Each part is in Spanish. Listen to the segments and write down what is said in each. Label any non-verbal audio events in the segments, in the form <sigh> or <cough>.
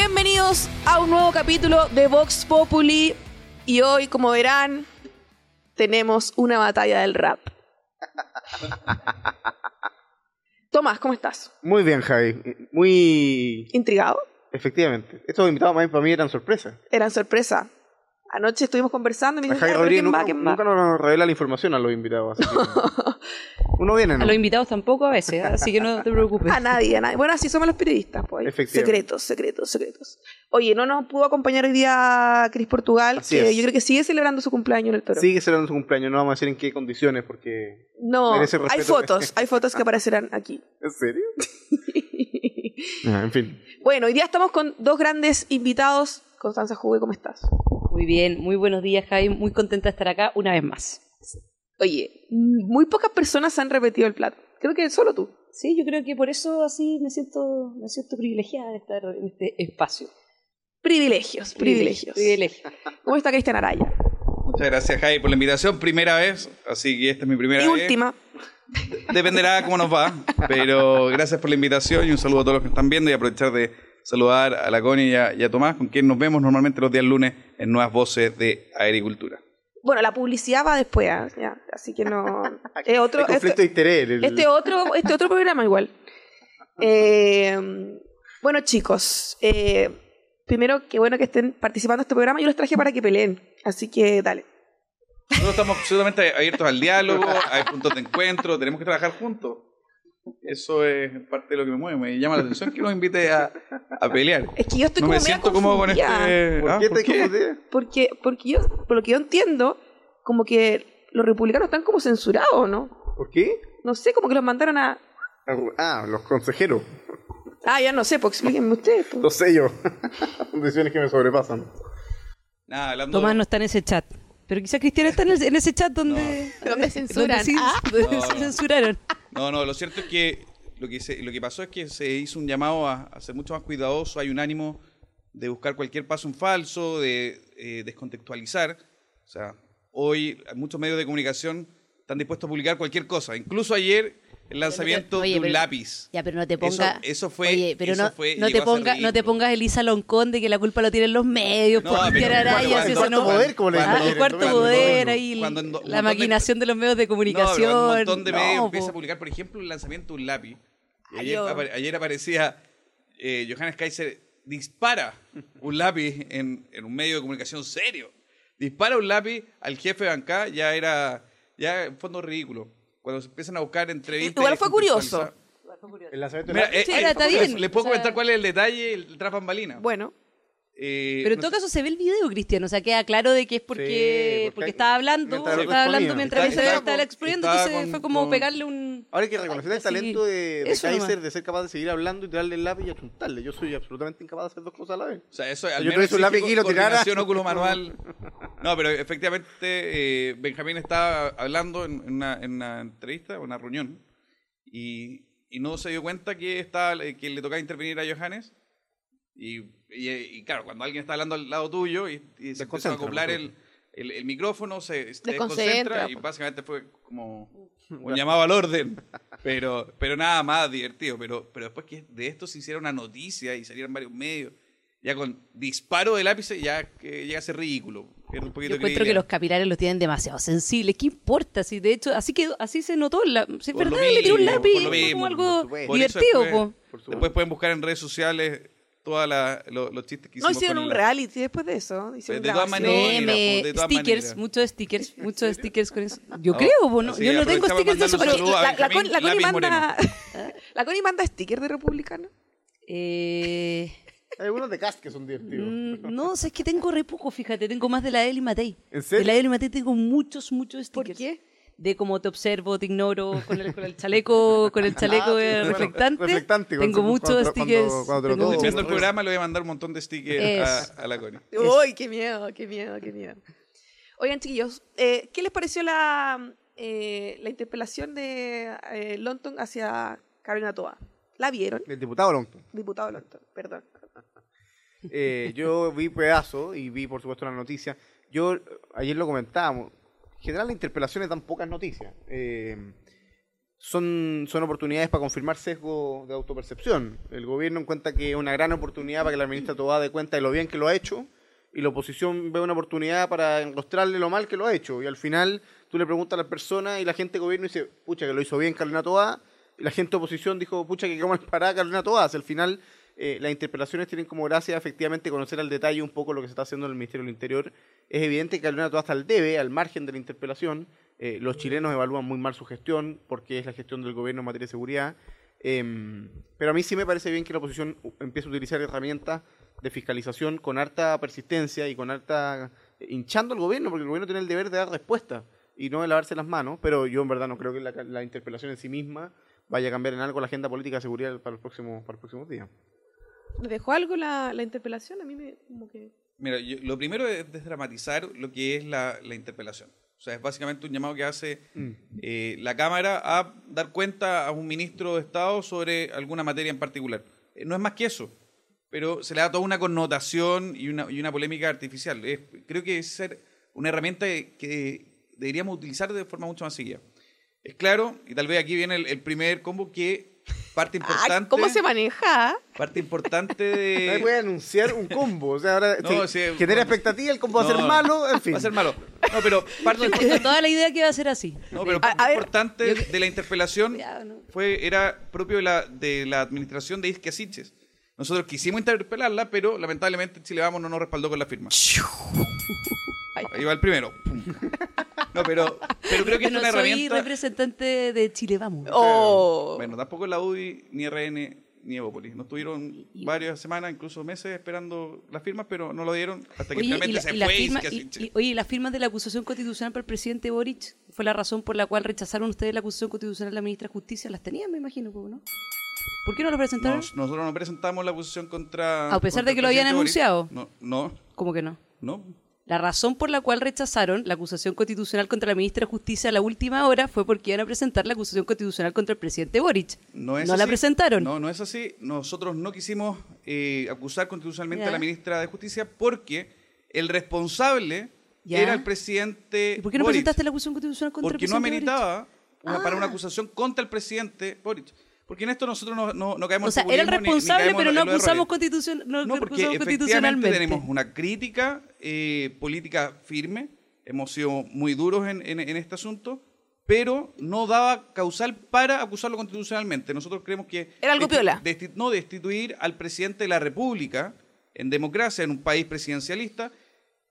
Bienvenidos a un nuevo capítulo de Vox Populi. Y hoy, como verán, tenemos una batalla del rap. <laughs> Tomás, ¿cómo estás? Muy bien, Javi. Muy. ¿Intrigado? Efectivamente. Estos invitados más para mí eran sorpresa. Eran sorpresa. Anoche estuvimos conversando y me "Ya, pero Rodríguez ¿quién nunca, va? ¿Quién va?". nunca nos revela la información a los invitados. Así que... <laughs> Uno viene, ¿no? A los invitados tampoco a veces, ¿eh? así que no te preocupes. <laughs> A nadie, a nadie. Bueno, así somos los periodistas, pues. Efectivamente. Secretos, secretos, secretos. Oye, no nos pudo acompañar hoy día Cris Portugal, Así que es. yo creo que sigue celebrando su cumpleaños en el toro. Sigue celebrando su cumpleaños, no vamos a decir en qué condiciones, porque. No, hay fotos, <laughs> hay fotos que aparecerán aquí. ¿En serio? Ah, en fin. bueno, hoy día estamos con dos grandes invitados. Constanza Juve, ¿cómo estás? Muy bien, muy buenos días, Javi. Muy contenta de estar acá una vez más. Oye, muy pocas personas han repetido el plato. Creo que solo tú. Sí, yo creo que por eso así me siento, me siento privilegiada de estar en este espacio. Privilegios, privilegios. Privilegio. ¿Cómo está Cristian Araya? Muchas gracias, Javi, por la invitación. Primera vez, así que esta es mi primera Y vez. última. Dependerá cómo nos va, pero gracias por la invitación y un saludo a todos los que están viendo y aprovechar de saludar a la Connie y a, y a Tomás, con quien nos vemos normalmente los días lunes en Nuevas Voces de Agricultura. Bueno, la publicidad va después, ¿ah? Ya, así que no. <laughs> Es otro, conflicto este, de interés. el- este otro, este otro programa igual. <laughs> Eh, bueno, chicos, eh, primero, qué bueno que estén participando en este programa. Yo los traje para que peleen, así que dale. Nosotros estamos absolutamente abiertos al diálogo, hay puntos de encuentro, tenemos que trabajar juntos. Eso es parte de lo que me mueve, me llama la atención que nos invite a, a pelear. Es que yo estoy no como me siento cómodo con este... ¿Por ¿Ah? qué ¿Por te qué? confundí? Porque, porque yo, por lo que yo entiendo, como que los republicanos están como censurados, ¿no? ¿Por qué? No sé, como que los mandaron a. Ah, los consejeros. Ah, ya no sé, pues explíquenme ustedes. pues. Los sellos. Son <laughs> decisiones que me sobrepasan. Nada, hablando... Tomás no está en ese chat. Pero quizá Cristian está en, el- en ese chat donde, <laughs> Donde censuran. donde sí, Ah. donde No, sí no. censuraron. No, no, lo cierto es que lo que, se- lo que pasó es que se hizo un llamado a, a ser mucho más cuidadoso, hay un ánimo de buscar cualquier paso en falso, de eh, descontextualizar. O sea, hoy muchos medios de comunicación están dispuestos a publicar cualquier cosa. Incluso ayer el lanzamiento oye, de un pero- lápiz. Ya, pero no te Eso- ponga. eso fue- Oye, pero eso no, fue- no, te ponga, no te pongas Elisa Loncón de que la culpa lo tienen los medios No, por cuando- Araya, cuando- si eso cuarto no. poder, como le Ah, el cuarto cuando- poder ahí, cuando la montón de- maquinación de los medios de No, comunicación. pero un montón de medios No, empieza a publicar, por ejemplo, el lanzamiento de un lápiz. Ay, ayer, ayer aparecía eh, Johannes Kaiser dispara un lápiz en, en un medio de comunicación serio. Dispara un lápiz al jefe de bancada, ya era, ya en fondo ridículo. Cuando se empiezan a buscar entrevistas. Igual fue curioso. El lanzamiento Mira, de eh, Sí, eh, está les- bien. Les puedo O sea- comentar cuál es el detalle, el tras bambalina. Bueno, Eh, Pero en no todo sé- caso se ve el video, Cristian. O sea, queda claro de que es porque, Sí, porque estaba hablando, mientras estaba hablando mientras estaba exponiendo, entonces con- fue como con- pegarle un... Ahora hay que reconocer el talento de, de eso nomás. Kaiser de ser capaz de seguir hablando y tirarle el lápiz y achuntarle. Yo soy absolutamente incapaz de hacer dos cosas a la vez. O sea, eso al Yo menos un lápiz y lo tirara. óculo <laughs> manual. No, pero efectivamente eh, Benjamín estaba hablando en, en una, en una entrevista, una reunión, y, y no se dio cuenta que, estaba, que le tocaba intervenir a Johannes. Y, y- y claro, cuando alguien está hablando al lado tuyo y, y se empezó a acoplar el, el, el micrófono, se, se Desconcentra, desconcentra y pues. básicamente fue como <laughs> un llamado al orden. Pero, pero nada más divertido. Pero, pero después que de esto se hiciera una noticia y salieran varios medios, ya con disparo de lápiz, ya que llega a ser ridículo. Un poquito Yo encuentro que los capilares los tienen demasiado sensibles. ¿Qué importa? Si de hecho así quedó, así se notó. La, si es verdad, le tiró un lápiz como algo. Por divertido, después- po. Por supuesto. Después pueden buscar en redes sociales todos los chistes que no hicimos. hicieron con un la- reality después de eso. Hicieron De todas maneras, Meme, de todas stickers, maneras. muchos stickers, <laughs> muchos stickers con eso. Yo Oh, creo, ¿no? yo no tengo stickers de eso, pero La, la, Con- Benjamín la Connie Lápiz manda. <laughs> La Connie manda sticker de republicano. eh, Hay algunos de cast que son divertidos. mm, no, sé, es que tengo re poco, fíjate, tengo más de la Eli Matei. ¿En serio? De la Eli Matei tengo muchos, muchos ¿Por stickers. qué? De cómo te observo, te ignoro, con el, con el chaleco, con el chaleco Ah, sí, eh, bueno, reflectante. reflectante, Tengo muchos stickers. cuando- el programa le voy a mandar un montón de stickers a, a la Connie. Uy, qué miedo, qué miedo, qué miedo. Oigan, chiquillos, eh, ¿qué les pareció la, eh, la interpelación de eh, Longton hacia Carolina Toa? ¿La vieron? El diputado Longton. Diputado Longton, perdón. Eh, yo vi pedazo y vi, por supuesto, la noticia. Yo, ayer lo comentábamos, en general las interpelaciones dan pocas noticias. Eh, son, son oportunidades para confirmar sesgo de autopercepción. El gobierno encuentra que es una gran oportunidad para que la ministra Tobá dé cuenta de lo bien que lo ha hecho y la oposición ve una oportunidad para mostrarle lo mal que lo ha hecho. Y al final tú le preguntas a las personas y la gente de gobierno dice, pucha, que lo hizo bien Carolina Tobá. Y la gente de oposición dijo, pucha, que cómo para Carolina Tobá. al final eh, las interpelaciones tienen como gracia efectivamente conocer al detalle un poco lo que se está haciendo en el Ministerio del Interior. Es evidente que Carolina Tobá está al debe, al margen de la interpelación. Eh, los chilenos evalúan muy mal su gestión porque es la gestión del gobierno en materia de seguridad. Em, pero a mí sí me parece bien que la oposición empiece a utilizar herramientas de fiscalización con harta persistencia y con harta eh, hinchando al gobierno, porque el gobierno tiene el deber de dar respuesta y no de lavarse las manos, pero yo en verdad no creo que la, la interpelación en sí misma vaya a cambiar en algo la agenda política de seguridad para los próximos, para los próximos días. ¿Le dejó algo la, la interpelación? A mí me como que... Mira, yo- lo primero es desdramatizar lo que es la, la interpelación. O sea, es básicamente un llamado que hace eh, la Cámara a dar cuenta a un ministro de Estado sobre alguna materia en particular. Eh, no es más que eso, pero se le da toda una connotación y una, y una polémica artificial. Es- creo que es ser una herramienta que deberíamos utilizar de forma mucho más seguida. Es claro, y tal vez aquí viene el, el primer combo, que parte Ah, importante... ¿Cómo se maneja? Parte importante de... <laughs> puede anunciar un combo, o sea, ahora No, sí, genera bueno. expectativa, el combo va a ser No, malo, en fin. Va a ser malo. No, pero parte con toda la idea que va a ser así. No, pero A- parte a ver, importante de la interpelación fue, era propio de la, de la administración de Isquia Siches. Nosotros quisimos interpelarla, pero lamentablemente Chile Vamos no nos respaldó con la firma. Ahí va el primero. <laughs> No, pero, pero creo que es una soy herramienta. representante de Chile Vamos. Oh. Bueno, tampoco la UDI, ni RN, ni Evópolis. Nos tuvieron varias semanas, incluso meses, esperando las firmas, pero no lo dieron hasta que Oye, y finalmente la- se fue firma- Isquia y- Siches. y- oye, ¿y las firmas de la acusación constitucional para el presidente Boric fue la razón por la cual rechazaron ustedes la acusación constitucional de la ministra de Justicia. Las tenían, me imagino, pues, ¿no? ¿Por qué no lo presentaron? Nos- nosotros no presentamos la acusación contra. A pesar contra de que lo habían Boric. anunciado. No, no, ¿Cómo que no? no. La razón por la cual rechazaron la acusación constitucional contra la ministra de Justicia a la última hora fue porque iban a presentar la acusación constitucional contra el presidente Boric. No, es la así. presentaron. No, no es así. Nosotros no quisimos eh, acusar constitucionalmente a la ministra de Justicia porque el responsable era el presidente ¿Y por qué no Boric. presentaste la acusación constitucional contra Porque el no presidente Boric? ameritaba una- para una Ah. acusación contra el presidente Boric. Porque en esto nosotros no, no, no caemos O sea, era el populismo ni- ni responsable, pero no acusamos, constitucion no, No, porque constitucionalmente. tenemos una crítica eh, política firme, hemos sido muy duros en, en- en este asunto, pero no daba causal para acusarlo constitucionalmente. Nosotros creemos que... Era algo piola. no, destituir al presidente de la República en democracia, en un país presidencialista,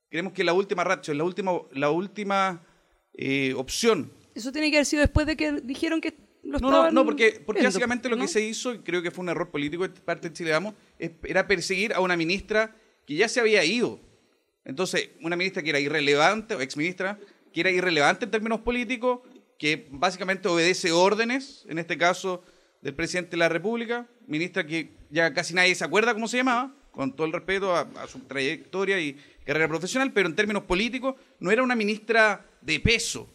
creemos que la última racha, la última, la última eh, opción Eso tiene que haber sido después de que dijeron que lo no, no, no, porque, porque viendo, básicamente lo ¿no? que se hizo, y creo que fue un error político de parte de Chile Vamos, era perseguir a una ministra que ya se había ido. Entonces, una ministra que era irrelevante, o exministra, que era irrelevante en términos políticos, que básicamente obedece órdenes, en este caso del presidente de la República, ministra que ya casi nadie se acuerda cómo se llamaba, con todo el respeto a, a su trayectoria y carrera profesional, pero en términos políticos no era una ministra de peso.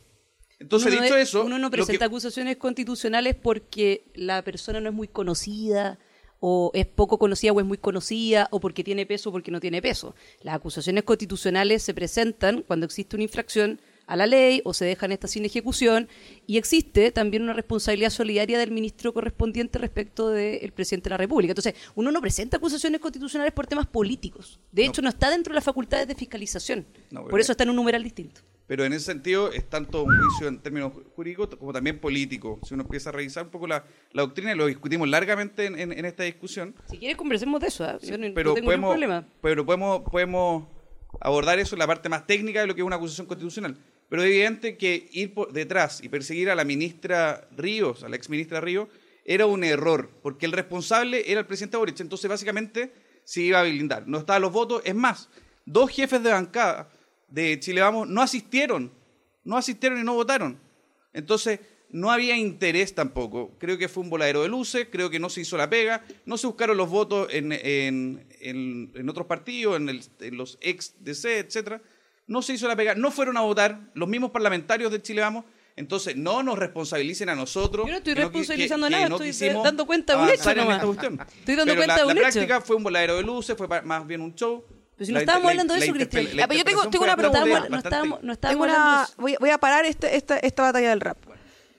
Entonces, Uno no dicho es- eso... Uno no que- presenta acusaciones constitucionales porque la persona no es muy conocida, o es poco conocida o es muy conocida, o porque tiene peso o porque no tiene peso. Las acusaciones constitucionales se presentan cuando existe una infracción a la ley o se dejan estas sin ejecución y existe también una responsabilidad solidaria del ministro correspondiente respecto del presidente de la República. Entonces, uno no presenta acusaciones constitucionales por temas políticos. De hecho, no, está dentro de las facultades de fiscalización. No, por eso está en un numeral distinto. Pero en ese sentido es tanto un juicio en términos jurídicos como también político. Si uno empieza a revisar un poco la, la doctrina, y lo discutimos largamente en, en- en esta discusión, Si quieres, conversemos de eso. Yo no, no pero, tengo podemos, problema. pero podemos, podemos abordar eso en la parte más técnica de lo que es una acusación constitucional. Pero es evidente que ir por detrás y perseguir a la ministra Ríos, a la exministra Ríos, era un error, porque el responsable era el presidente Boric. Entonces, básicamente, se iba a blindar. No estaban los votos. Es más, dos jefes de bancada de Chile Vamos no asistieron. No asistieron y no votaron. Entonces, no había interés tampoco. Creo que fue un voladero de luces, creo que no se hizo la pega, no se buscaron los votos en, en- en- en otros partidos, en, el- en los ex DC, etcétera. No se hizo la pega, no fueron a votar los mismos parlamentarios de Chile Vamos. Entonces, no nos responsabilicen a nosotros. Yo no estoy responsabilizando nada, no estoy dando cuenta de un hecho nomás. Estoy dando Pero cuenta la, de un la hecho. práctica fue un voladero de luces, fue más bien un show. Pero si no estábamos hablando de eso, Cristian. la Ah, pero yo tengo- tengo una pregunta. bastante- No estábamos, no estábamos, no de una, eso. voy, voy a parar este, esta, esta batalla del rap.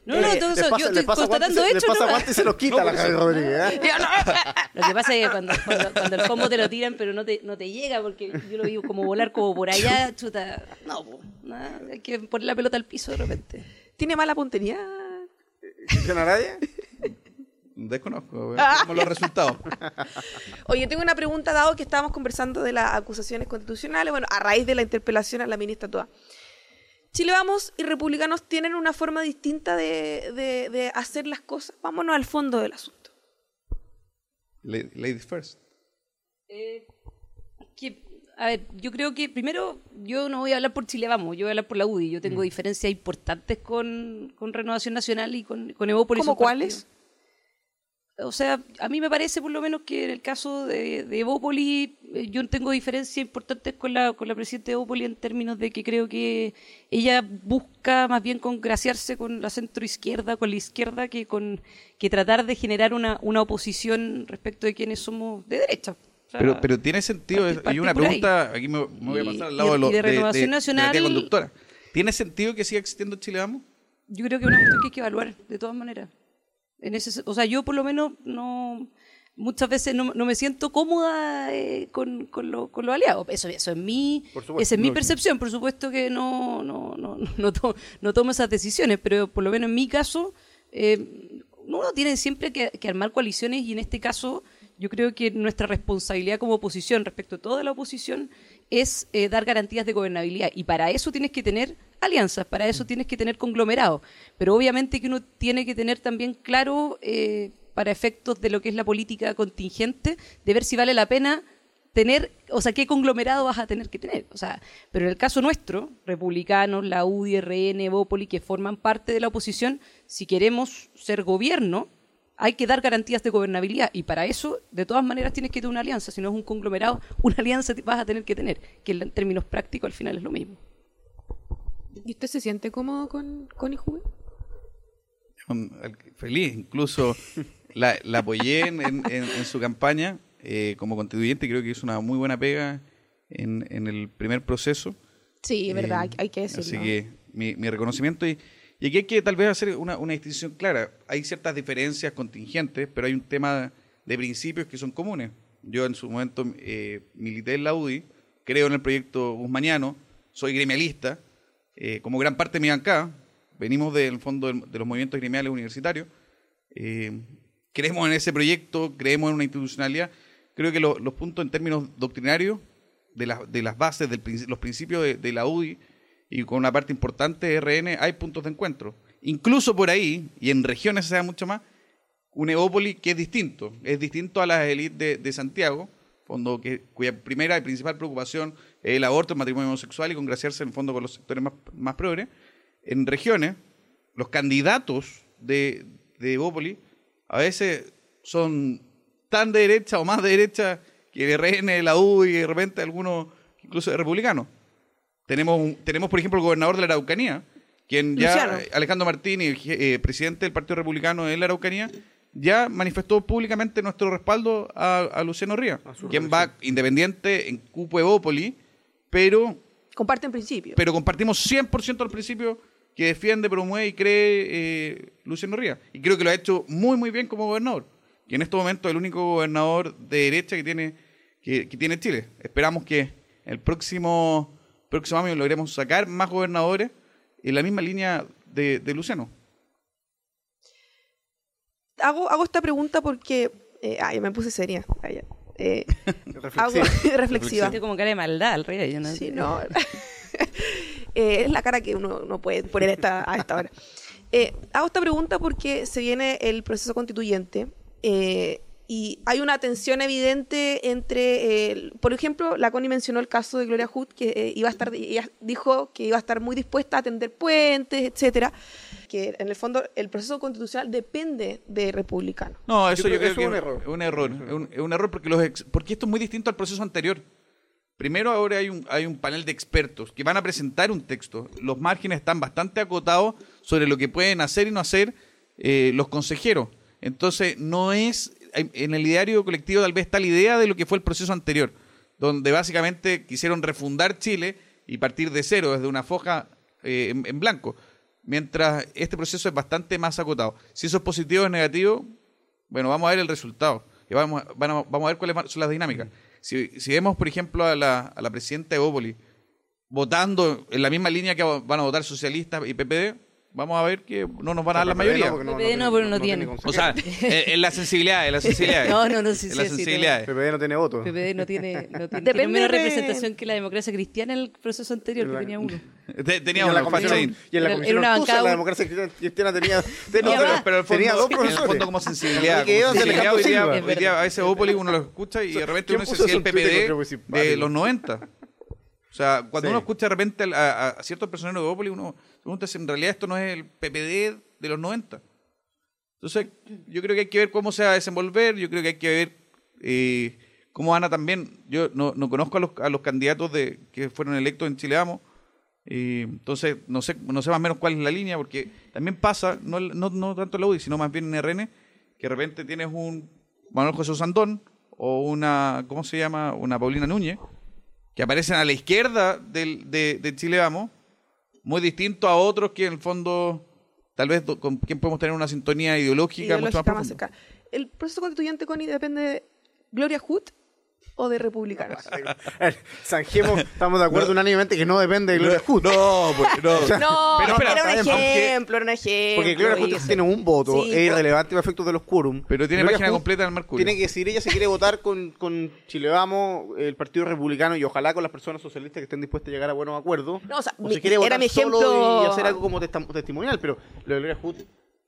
No, no, Eh, eso, pasa- yo estoy pasa constatando hechos. pasa ¿no? guante y se los quita la Javi Rodríguez. ¿eh? <laughs> Lo que pasa es que cuando, cuando, cuando el combo te lo tiran, pero no te, no te llega, porque yo lo vi como volar como por allá, <laughs> chuta. No, po, nada, hay que poner la pelota al piso de repente. ¿Tiene mala puntería? ¿Cristian Araya? Desconozco, Ah. veamos los resultados. <laughs> Oye, tengo una pregunta, dado que estábamos conversando de las acusaciones constitucionales, bueno, a raíz de la interpelación a la ministra Toa. Chile Vamos y republicanos tienen una forma distinta de, de- de hacer las cosas. Vámonos al fondo del asunto. La- Ladies first. Eh, que, a ver, yo creo que primero yo no voy a hablar por Chile Vamos, yo voy a hablar por la UDI. Yo tengo diferencias importantes con, con Renovación Nacional y con, con Evópolis. ¿Cómo sus partidos. cuáles? O sea, a mí me parece por lo menos que en el caso de, de Evópoli, eh, yo tengo diferencias importantes con la, con la presidenta de Evópoli en términos de que creo que ella busca más bien congraciarse con la centroizquierda, con la izquierda, que con que tratar de generar una, una oposición respecto de quienes somos de derecha. O sea, Pero, pero tiene sentido, partir- hay partir una pregunta, aquí me, me voy a Y- pasar al y- lado de, y los- de Renovación de la Nacional- tía conductora. ¿Tiene sentido que siga existiendo Chile Vamos? yo creo que es una cuestión que hay que evaluar de todas maneras. En ese, o sea, yo por lo menos no muchas veces no, no me siento cómoda eh, con, con, lo- con los aliados. Eso, eso es mi, supuesto, esa es mi percepción. Por supuesto que no, no, no, no, to- no tomo esas decisiones, pero por lo menos en mi caso, eh, uno tiene siempre que, que armar coaliciones y en este caso yo creo que nuestra responsabilidad como oposición respecto a toda la oposición es eh, dar garantías de gobernabilidad y para eso tienes que tener alianzas, para eso tienes que tener conglomerados, pero obviamente que uno tiene que tener también claro eh, para efectos de lo que es la política contingente, de ver si vale la pena tener, o sea, qué conglomerado vas a tener que tener. O sea, pero en el caso nuestro, republicanos, la UDI, RN, Evópoli, que forman parte de la oposición, si queremos ser gobierno, hay que dar garantías de gobernabilidad y para eso, de todas maneras, tienes que tener una alianza. Si no es un conglomerado, <laughs> una alianza vas a tener que tener, que en términos prácticos al final es lo mismo. ¿Y usted se siente cómodo con, con Feliz, incluso <laughs> la, la apoyé en, en- en- en su campaña eh, como constituyente, creo que hizo una muy buena pega en, en el primer proceso. Sí, es verdad, Eh, hay que decirlo. Así que mi, mi reconocimiento y, y aquí hay que tal vez hacer una, una distinción clara. Hay ciertas diferencias contingentes, pero hay un tema de principios que son comunes. Yo en su momento eh, milité en la UDI, creo en el proyecto guzmaniano, soy gremialista, eh, como gran parte de mi bancada, venimos del fondo de los movimientos gremiales universitarios, eh, creemos en ese proyecto, creemos en una institucionalidad. Creo que lo- los puntos en términos doctrinarios de, las de las bases, de los principios de, de la UDI y con una parte importante de RN, hay puntos de encuentro. Incluso por ahí, y en regiones se da mucho más, un Evópoli que es distinto. Es distinto a las élites de, Santiago, fondo que, cuya primera y principal preocupación es el aborto, el matrimonio homosexual y congraciarse en el fondo con los sectores más, más progres. En regiones, los candidatos de, de a veces son tan de derecha o más de derecha que de RN, la U y de repente algunos incluso republicanos. Tenemos, un- tenemos por ejemplo, el gobernador de la Araucanía, quien ya, Luciano. eh, Alejandro Martínez, eh, presidente del Partido Republicano en la Araucanía, ya manifestó públicamente nuestro respaldo a, a Luciano Ría, quien va independiente en Cupo Evópoli, pero Comparten principios. pero compartimos 100% al principio que defiende, promueve y cree eh, Luciano Ría. Y creo que lo ha hecho muy, muy bien como gobernador. Y en este momento es el único gobernador de derecha que tiene, que, que tiene Chile. Esperamos que el próximo, próximo año logremos sacar más gobernadores en la misma línea de, de Luciano. hago, hago esta pregunta porque... Eh, ah, ya me puse seria. Ah, ya. Eh, <laughs> hago, <laughs> Reflexiva. reflexiva. Tiene como cara de maldad al rey. Yo no Sí, no. <laughs> Eh, es la cara que uno no puede poner esta- a esta hora. Eh, hago esta pregunta porque se viene el proceso constituyente eh, y hay una tensión evidente entre, eh, por ejemplo, la Connie mencionó el caso de Gloria Hood, que eh, iba a estar, ella dijo que iba a estar muy dispuesta a atender puentes, etcétera, que en el fondo el proceso constitucional depende de republicanos. No, eso Yo yo, creo que es un error. Es un error, es un, es un error porque, los ex- porque esto es muy distinto al proceso anterior. Primero ahora hay un, hay un panel de expertos que van a presentar un texto. Los márgenes están bastante acotados sobre lo que pueden hacer y no hacer eh, los consejeros. Entonces, no es, en el ideario colectivo tal vez está la idea de lo que fue el proceso anterior, donde básicamente quisieron refundar Chile y partir de cero, desde una foja eh, en, blanco. mientras este proceso es bastante más acotado. Si eso es positivo o es negativo, bueno, vamos a ver el resultado. Y vamos, a- vamos a ver cuáles son las dinámicas. Si, vemos, por ejemplo, a la, a la presidenta de votando en la misma línea que van a votar socialistas y PPD, vamos a ver que no nos van a dar la mayoría. porque PPD no, pero no tiene. O sea, en, <laughs> en la sensibilidad, en la <laughs> sensibilidad. No, no, no, sí, En sí, sensibilidades. PPD no tiene votos. PPD no tiene, no tiene, Depende tiene menos representación que la democracia cristiana en el proceso anterior, que La- tenía uno. <laughs> Te- Y Teníamos en la una comisión, fachaín. y en la comisión la democracia cristiana tenía, No, tenía, pero, tenía fondo, dos en el fondo como sensibilidad. Sensibilidad, hoy día, a veces Opoli uno lo escucha y de repente ¿quién uno dice el? PPD de los 90. O sea, cuando Sí. uno escucha de repente a, a- a ciertos personeros de Opoli, uno se pregunta si en realidad esto no es el PPD de los 90. Entonces, yo creo que hay que ver cómo se va a desenvolver, yo creo que hay que ver eh, cómo van a también, yo no, no conozco a los, a los candidatos de, que fueron electos en Chile Vamos, eh, entonces no sé, no sé más o menos cuál es la línea, porque también pasa, no, no, no tanto en la UDI, sino más bien en RN, que de repente tienes un Manuel José Sandón o una, ¿cómo se llama? Una Paulina Núñez, que aparecen a la izquierda del, de, de Chile Vamos, muy distinto a otros que en el fondo tal vez con quien podemos tener una sintonía ideológica, mucho más. El proceso constituyente, Connie, depende de Gloria Hood o de republicanos. <laughs> Zanjemos, estamos de acuerdo unánimemente que no depende de Gloria Hood. No, pues, no. No, <laughs> Pero espera, era un ejemplo, era un ejemplo. Porque Gloria Hood y- tiene un voto, Sí, es irrelevante para efectos de los quórum. Pero tiene Gloria página completa en el Mercurio. Tiene que decir ella si quiere votar con, con Chile Vamos, el Partido Republicano y ojalá con las personas socialistas que estén dispuestas a llegar a buenos acuerdos. No, o sea, o mi- si quiere era votar mi solo ejemplo- y hacer algo como testimonial, pero lo de Gloria Hood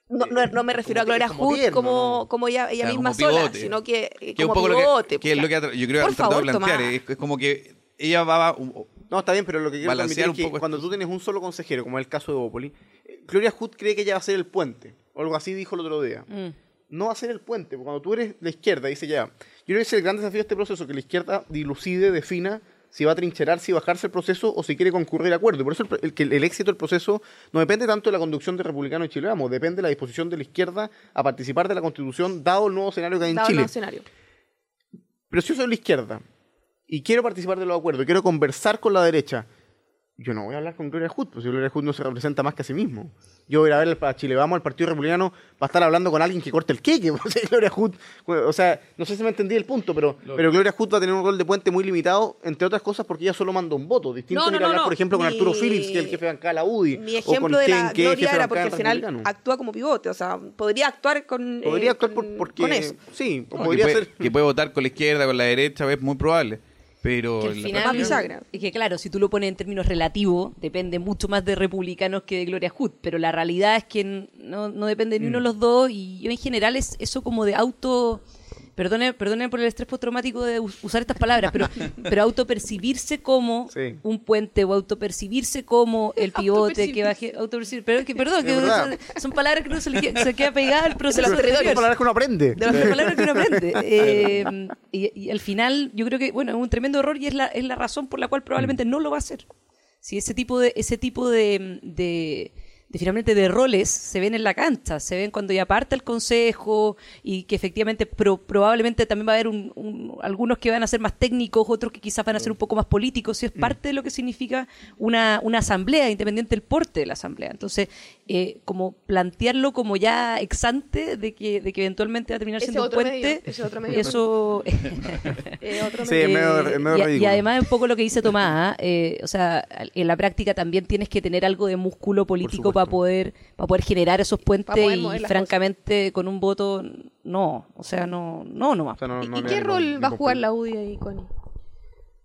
No, no, no me refiero a como- Gloria como Hood tierno, como, ¿no? como ella, ella Claro, misma como sola, sino que, eh, que es un como poco pivote. lo que, que es lo que ha yo creo que han tratado de plantear. Es, es como que ella va, un- No, está bien, pero lo que quiero Balancear transmitir un es que poco cuando esto. tú tienes un solo consejero, como es el caso de Bópoli, Gloria Hood cree que ella va a ser el puente, o algo así dijo el otro día. Mm. No va a ser el puente, porque cuando tú eres la izquierda, dice ya, yo creo que ese es el gran desafío de este proceso, que la izquierda dilucide, defina si va a trincherar, si bajarse el proceso o si quiere concurrir a acuerdo. Y por eso el, el éxito del proceso no depende tanto de la conducción de Republicano y Chile, vamos, depende de la disposición de la izquierda a participar de la constitución, dado el nuevo escenario que hay en Dado el nuevo escenario. Pero si yo soy la izquierda y quiero participar de los acuerdos, quiero conversar con la derecha, yo no voy a hablar con Gloria Hood, porque Gloria Hood no se representa más que a sí mismo. Yo voy a ir a ver a Chile Vamos, al Partido Republicano, va a estar hablando con alguien que corte el queque. <laughs> O sea, Gloria Hood, o sea, no sé si me entendí el punto, pero, pero Gloria Hood va a tener un rol de puente muy limitado, entre otras cosas porque ella solo manda un voto. Distinto No, a no, ir a hablar, no, por ejemplo, con mi- Arturo Phillips, que es el jefe de bancada de la UDI. Mi o con ejemplo de Ken, la que Gloria era porque al final actúa como pivote, o sea, podría actuar con, eh, Podría actuar por- con- porque... con eso. Sí, podría que, ser... que puede votar con la izquierda, con la derecha, es muy probable. Pero Que la final, Más bisagra. es que claro, si tú lo pones en términos relativos, depende mucho más de republicanos que de Gloria Hood, pero la realidad es que no, no depende ni uno de los dos y yo en general es eso como de auto, perdone, perdone por el estrés postraumático de us- usar estas palabras, pero, <laughs> pero autopercibirse como Sí. un puente o autopercibirse como el pivote que baje, autopercibir, pero que perdón, que son, son palabras que no se le queda, se queda pegada al proceso anterior. Son palabras que uno aprende. De las palabras que uno <laughs> aprende. Eh, y, y al final, yo creo que, bueno, es un tremendo error y es la, es la razón por la cual probablemente no lo va a hacer. Si ese tipo de, ese tipo de, de, de finalmente de roles se ven en la cancha, se ven cuando ya parte el consejo y que efectivamente pro- probablemente también va a haber un- un- algunos que van a ser más técnicos, otros que quizás van a ser un poco más políticos, y es parte de lo que significa una, una asamblea, independiente del porte de la asamblea. Entonces, eh, como plantearlo como ya exante de que, de que eventualmente va a terminar Ese siendo un puente, medio, ese otro medio. eso... <laughs> Eh, otro Sí, medio. Eh, y, y además un poco lo que dice Tomás, ¿ah? Eh, o sea, en la práctica también tienes que tener algo de músculo político para poder para poder generar esos puentes y francamente con un voto no, o sea, no no nomás. O sea, no- ¿Y, no y le- qué rol va a jugar la UDI ahí, Connie?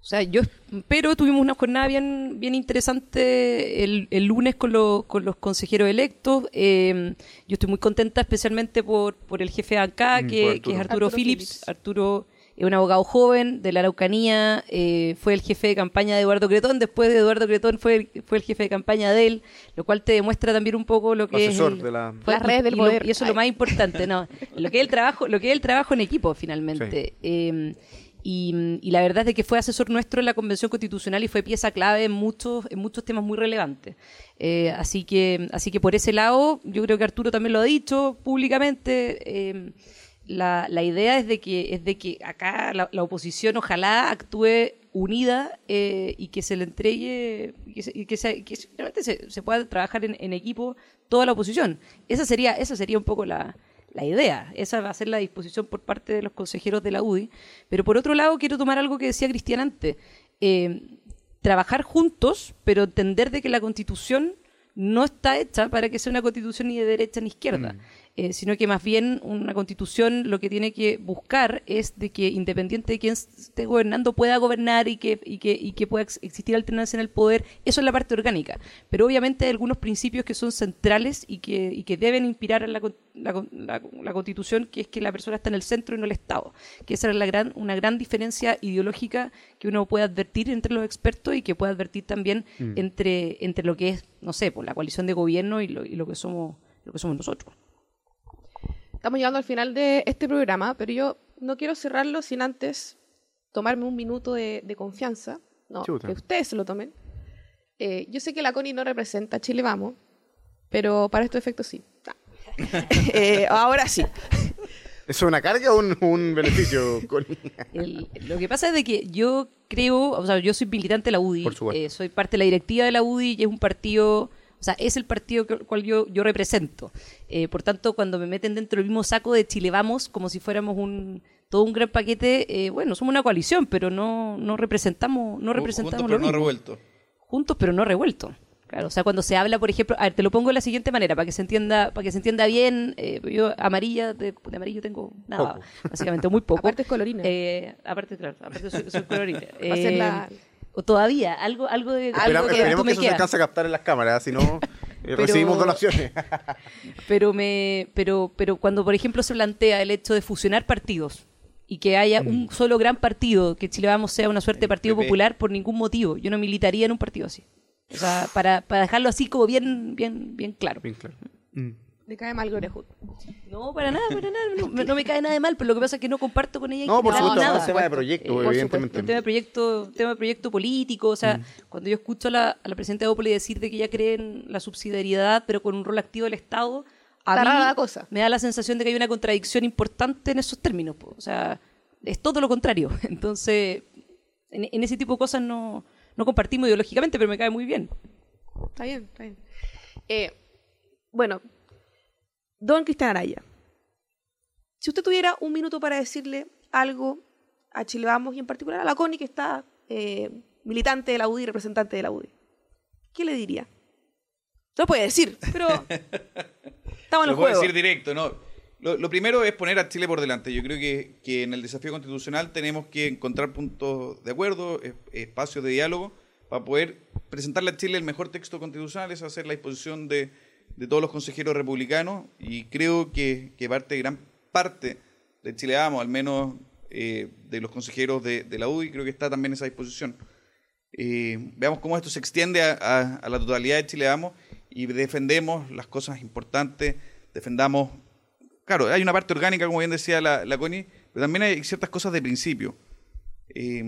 O sea, yo pero tuvimos una jornada bien, bien interesante el, el lunes con, los con los consejeros electos. Eh, yo estoy muy contenta especialmente por, por el jefe de ANCA, Mm, que, por Arturo. que es Arturo, Arturo Phillips. Phillips. Arturo es un abogado joven de la Araucanía, eh, fue el jefe de campaña de Eduardo Cretón, después de Eduardo Cretón fue el, fue el jefe de campaña de él, lo cual te demuestra también un poco lo que Asesor es el- de la- fue- Las redes del y lo- poder. y eso es lo más importante, ¿no? Lo que es el trabajo, lo que es el trabajo en equipo finalmente. Eh, y, y la verdad es que fue asesor nuestro en la Convención Constitucional y fue pieza clave en muchos, en muchos temas muy relevantes. Eh, así que, así que por ese lado, yo creo que Arturo también lo ha dicho públicamente. eh, la, la idea es de que, es de que acá la, la oposición ojalá actúe unida eh, y que se le entregue y que, se, que se- que se, se pueda trabajar en, en equipo toda la oposición. Esa sería, esa sería un poco la, la idea. Esa va a ser la disposición por parte de los consejeros de la UDI. Pero por otro lado, quiero tomar algo que decía Cristian antes. Eh, trabajar juntos, pero entender de que la constitución no está hecha para que sea una constitución ni de derecha ni izquierda, eh, sino que más bien una constitución lo que tiene que buscar es de que independiente de quién esté gobernando pueda gobernar y que, y que, y que pueda ex- existir alternancia en el poder, eso es la parte orgánica. Pero obviamente hay algunos principios que son centrales y que, y que deben inspirar a la, la la- la constitución, que es que la persona está en el centro y no el Estado. Que esa es la gran, una gran diferencia ideológica que uno puede advertir entre los expertos y que puede advertir también entre, entre lo que es, no sé, pues, la coalición de gobierno y lo, y lo que somos lo que somos nosotros. Estamos llegando al final de este programa, pero yo no quiero cerrarlo sin antes tomarme un minuto de, de confianza. No, Chuta. que ustedes se lo tomen. Eh, yo sé que la CONI no representa Chile Vamos, pero para estos efectos sí. Ah. <laughs> Eh, ahora sí. ¿Eso es una carga o un, un beneficio, Connie? <laughs> El- lo que pasa es de que yo creo, o sea, yo soy militante de la UDI, eh, soy parte de la directiva de la UDI y es un partido, o sea, es el partido que, cual yo, yo represento. Eh, por tanto, cuando me meten dentro del mismo saco de Chile Vamos, como si fuéramos un todo un gran paquete, eh, bueno, somos una coalición, pero no, no representamos, no representamos Juntos, lo pero no mismo. revueltos. juntos pero no revueltos. Claro, o sea, cuando se habla, por ejemplo, a ver, te lo pongo de la siguiente manera, para que se entienda, para que se entienda bien, eh, yo amarilla, de, de amarillo tengo nada, Poco. básicamente muy poco. <laughs> Aparte es colorina. Eh, aparte, claro, aparte soy, soy colorina. <laughs> Va a ser Eh, la- o todavía, algo, algo de... Algo que esperemos que eso se alcance a captar en las cámaras, si no, eh, <laughs> Pero- recibimos donaciones. <laughs> pero me pero pero cuando por ejemplo se plantea el hecho de fusionar partidos y que haya un solo gran partido que Chile Vamos sea una suerte de partido PP. popular por ningún motivo yo no militaría en un partido así o sea para, para dejarlo así como bien bien bien claro Bien claro. Le cae mal Gloria Hood. no para nada para nada no, me- no me cae nada de mal pero lo que pasa es que no comparto con ella No, por supuesto, es nada. un tema de proyecto, Eh, evidentemente. un tema de proyecto, tema de proyecto político, o sea, cuando yo escucho a la, a la presidenta de Opoli decir de que ella cree en la subsidiariedad, pero con un rol activo del Estado, a Está mí rara la cosa. me da la sensación de que hay una contradicción importante en esos términos, po. o sea, es todo lo contrario. <laughs> Entonces, en, en ese tipo de cosas no, no compartimos ideológicamente, pero me cae muy bien. Está bien, está bien. Eh, bueno, don Cristian Araya, si usted tuviera un minuto para decirle algo a Chile Vamos y en particular a la CONI, que está eh, militante de la UDI, representante de la UDI, ¿qué le diría? No puede decir, pero <laughs> estamos en Lo puedo decir directo, ¿no? Lo, lo primero es poner a Chile por delante. Yo creo que, que en el desafío constitucional tenemos que encontrar puntos de acuerdo, es- espacios de diálogo, para poder presentarle a Chile el mejor texto constitucional, es hacer la disposición de, de todos los consejeros republicanos, y creo que, que parte, gran parte de Chile Vamos, al menos eh, de los consejeros de, de la UDI, creo que está también esa disposición. Eh, veamos cómo esto se extiende a, a- la totalidad de Chile Vamos y defendemos las cosas importantes, defendamos, claro, hay una parte orgánica, como bien decía la, la Connie, pero también hay ciertas cosas de principio. Eh,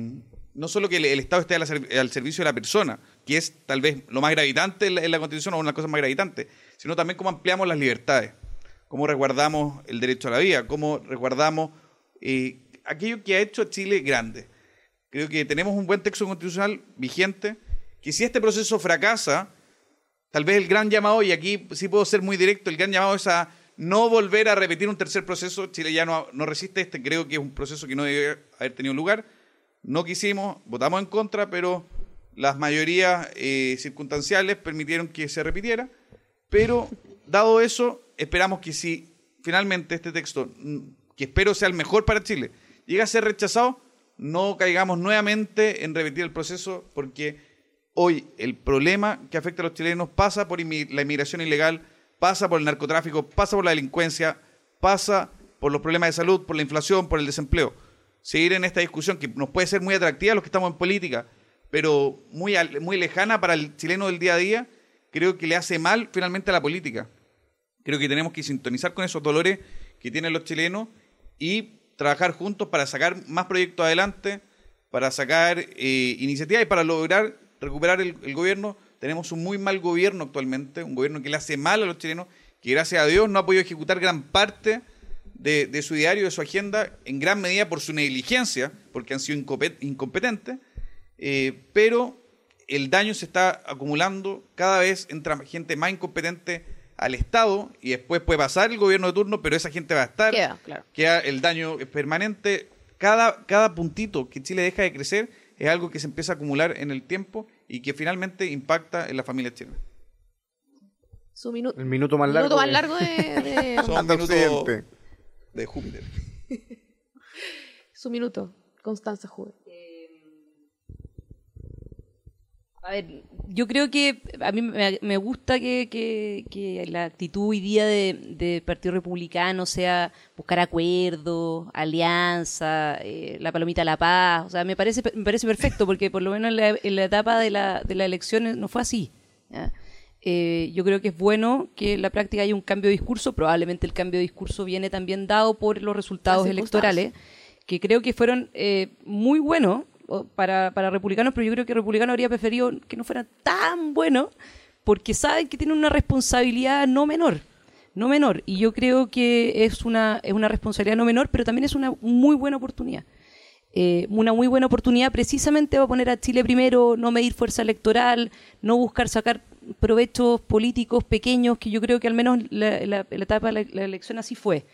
no solo que el, Estado esté al, ser- al servicio de la persona, que es tal vez lo más gravitante en la, en la Constitución o una cosas más gravitantes, sino también cómo ampliamos las libertades, cómo resguardamos el derecho a la vida, cómo resguardamos eh, aquello que ha hecho a Chile grande. Creo que tenemos un buen texto constitucional vigente, que si este proceso fracasa, tal vez el gran llamado, y aquí sí puedo ser muy directo, el gran llamado es a no volver a repetir un tercer proceso. Chile ya no, resiste este, creo que es un proceso que no debe haber tenido lugar. No quisimos, votamos en contra, pero las mayorías eh, circunstanciales permitieron que se repitiera. Pero, dado eso, esperamos que si finalmente este texto, mm, que espero sea el mejor para Chile, llega a ser rechazado, no caigamos nuevamente en repetir el proceso, porque hoy el problema que afecta a los chilenos pasa por la inmigración ilegal, pasa por el narcotráfico, pasa por la delincuencia, pasa por los problemas de salud, por la inflación, por el desempleo. Seguir en esta discusión que nos puede ser muy atractiva a los que estamos en política, pero muy, muy lejana para el chileno del día a día, creo que le hace mal finalmente a la política. Creo que tenemos que sintonizar con esos dolores que tienen los chilenos y trabajar juntos para sacar más proyectos adelante, para sacar eh, iniciativas y para lograr recuperar el, gobierno. Tenemos un muy mal gobierno actualmente, un gobierno que le hace mal a los chilenos, que gracias a Dios no ha podido ejecutar gran parte de, de su diario, de su agenda, en gran medida por su negligencia, porque han sido incompe- incompetentes. eh, pero el daño se está acumulando, cada vez entra gente más incompetente al Estado y después puede pasar el gobierno de turno, pero esa gente va a estar, Queda, claro. queda el daño es permanente. Cada, cada puntito que Chile deja de crecer es algo que se empieza a acumular en el tiempo y que finalmente impacta en la familia chilena. Su minuto. El minuto más minuto largo. más de- largo de, de- <laughs> Son de Júpiter. <laughs> su minuto. Constanza Juve. A ver, yo creo que a mí me, gusta que, que- que la actitud hoy día de, de Partido Republicano sea buscar acuerdos, alianza, eh, la palomita de la paz. O sea, me parece, me parece perfecto porque por lo menos en la, en la etapa de la, de las elecciones no fue así. Eh, yo creo que es bueno que en la práctica haya un cambio de discurso. Probablemente el cambio de discurso viene también dado por los resultados electorales que creo que fueron eh, muy buenos para, para republicanos, pero yo creo que republicanos habría preferido que no fueran tan buenos porque saben que tienen una responsabilidad no menor. No menor. Y yo creo que es una, es una responsabilidad no menor, pero también es una muy buena oportunidad. Eh, una muy buena oportunidad precisamente va a poner a Chile primero, no medir fuerza electoral, no buscar sacar provechos políticos pequeños, que yo creo que al menos la, la- la etapa de la elección así fue.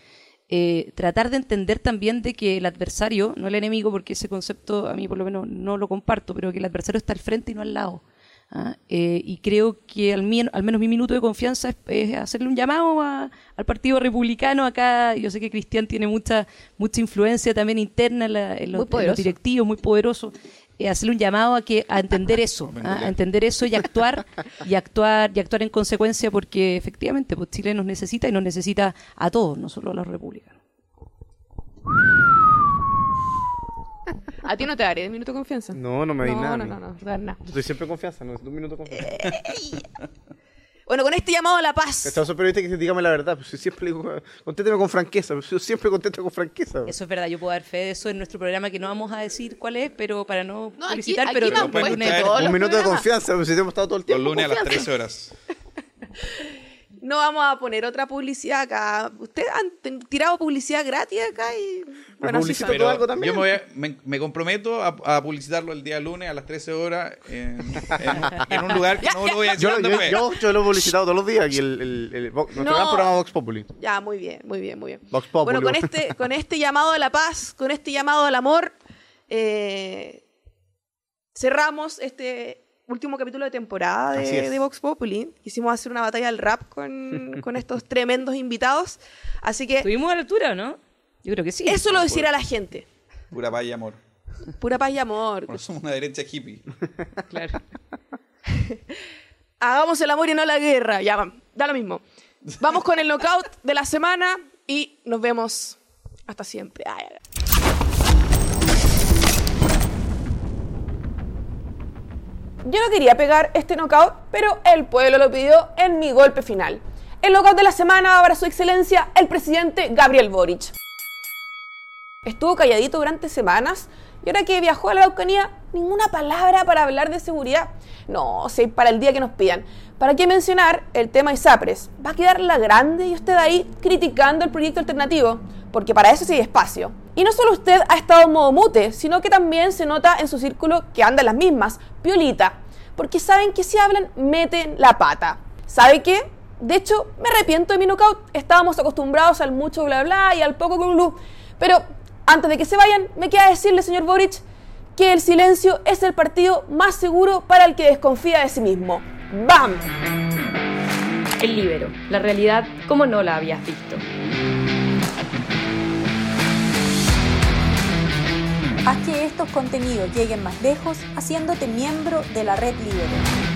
Eh, tratar de entender también de que el adversario, no el enemigo, porque ese concepto a mí por lo menos no lo comparto, pero que el adversario está al frente y no al lado. ¿ah? Eh, y creo que al, mien- al menos mi minuto de confianza es, es hacerle un llamado a- al Partido Republicano acá. Yo sé que Cristian tiene mucha mucha influencia también interna en, la- en los, Muy en los directivos, muy poderoso. Eh, hacerle un llamado a que a entender <laughs> eso, ¿ah? a entender eso y actuar y actuar y actuar en consecuencia porque efectivamente pues Chile nos necesita y nos necesita a todos, no solo a los republicanos. A ti no te daré minuto de confianza. No, no me di no, nada. No, a no, no, no nada. Estoy siempre en confianza, no es un minuto de confianza. <laughs> Bueno, con este llamado a la paz. Son periodistas que dígame la verdad. Pues yo siempre le digo, contésteme con franqueza. Pues yo siempre contesto con franqueza. Eso es verdad, yo puedo dar fe de eso en nuestro programa que no vamos a decir cuál es, pero para no, publicitar, aquí pero no todos un los minuto de confianza, pues si hemos estado todo el Los tiempo. lunes a las confianza. 13 horas. <laughs> No vamos a poner otra publicidad acá. Ustedes han tirado publicidad gratis acá y. Bueno, son. todo algo también. yo me, voy a- me- me comprometo a, a publicitarlo el día lunes a las 13 horas en, en- <laughs> en un lugar que no lo voy a decir Yo, yo, yo, yo lo he publicitado todos los días aquí, el, el, el- Vo- nuestro No. gran programa Vox Populi. Ya, muy bien, muy bien, muy bien. Vox Populi. Bueno, con este, con este llamado a la paz, con este llamado al amor, eh, cerramos este último capítulo de temporada de, Vox Populi. Quisimos hacer una batalla del rap con, <laughs> con estos tremendos invitados. Así que ¿Estuvimos a la altura o no? Yo creo que sí. eso lo decirá la gente. Pura paz y amor. Pura paz y amor. Bueno, somos una derecha hippie. <laughs> Claro. <laughs> Hagamos el amor y no la guerra. Ya, da lo mismo. Vamos con el knockout de la semana y nos vemos hasta siempre. Ay, ay, ay. Yo no quería pegar este knockout, pero el pueblo lo pidió en mi golpe final. El knockout de la semana para su excelencia el presidente Gabriel Boric. Estuvo calladito durante semanas y ahora que viajó a la Araucanía, ninguna palabra para hablar de seguridad. No, si para el día que nos pidan. ¿Para qué mencionar el tema ISAPRES? Va a quedar la grande y usted ahí criticando el proyecto alternativo, porque para eso sí hay espacio. Y no solo usted ha estado en modo mute, sino que también se nota en su círculo que anda en las mismas, piolita, porque saben que si hablan, meten la pata. ¿Sabe qué? De hecho, me arrepiento de mi knockout. Estábamos acostumbrados al mucho bla bla y al poco glu Pero antes de que se vayan, me queda decirle, señor Boric, que el silencio es el partido más seguro para el que desconfía de sí mismo. ¡Bam! El libero, la realidad como no la habías visto. Haz que estos contenidos lleguen más lejos haciéndote miembro de la red Libero.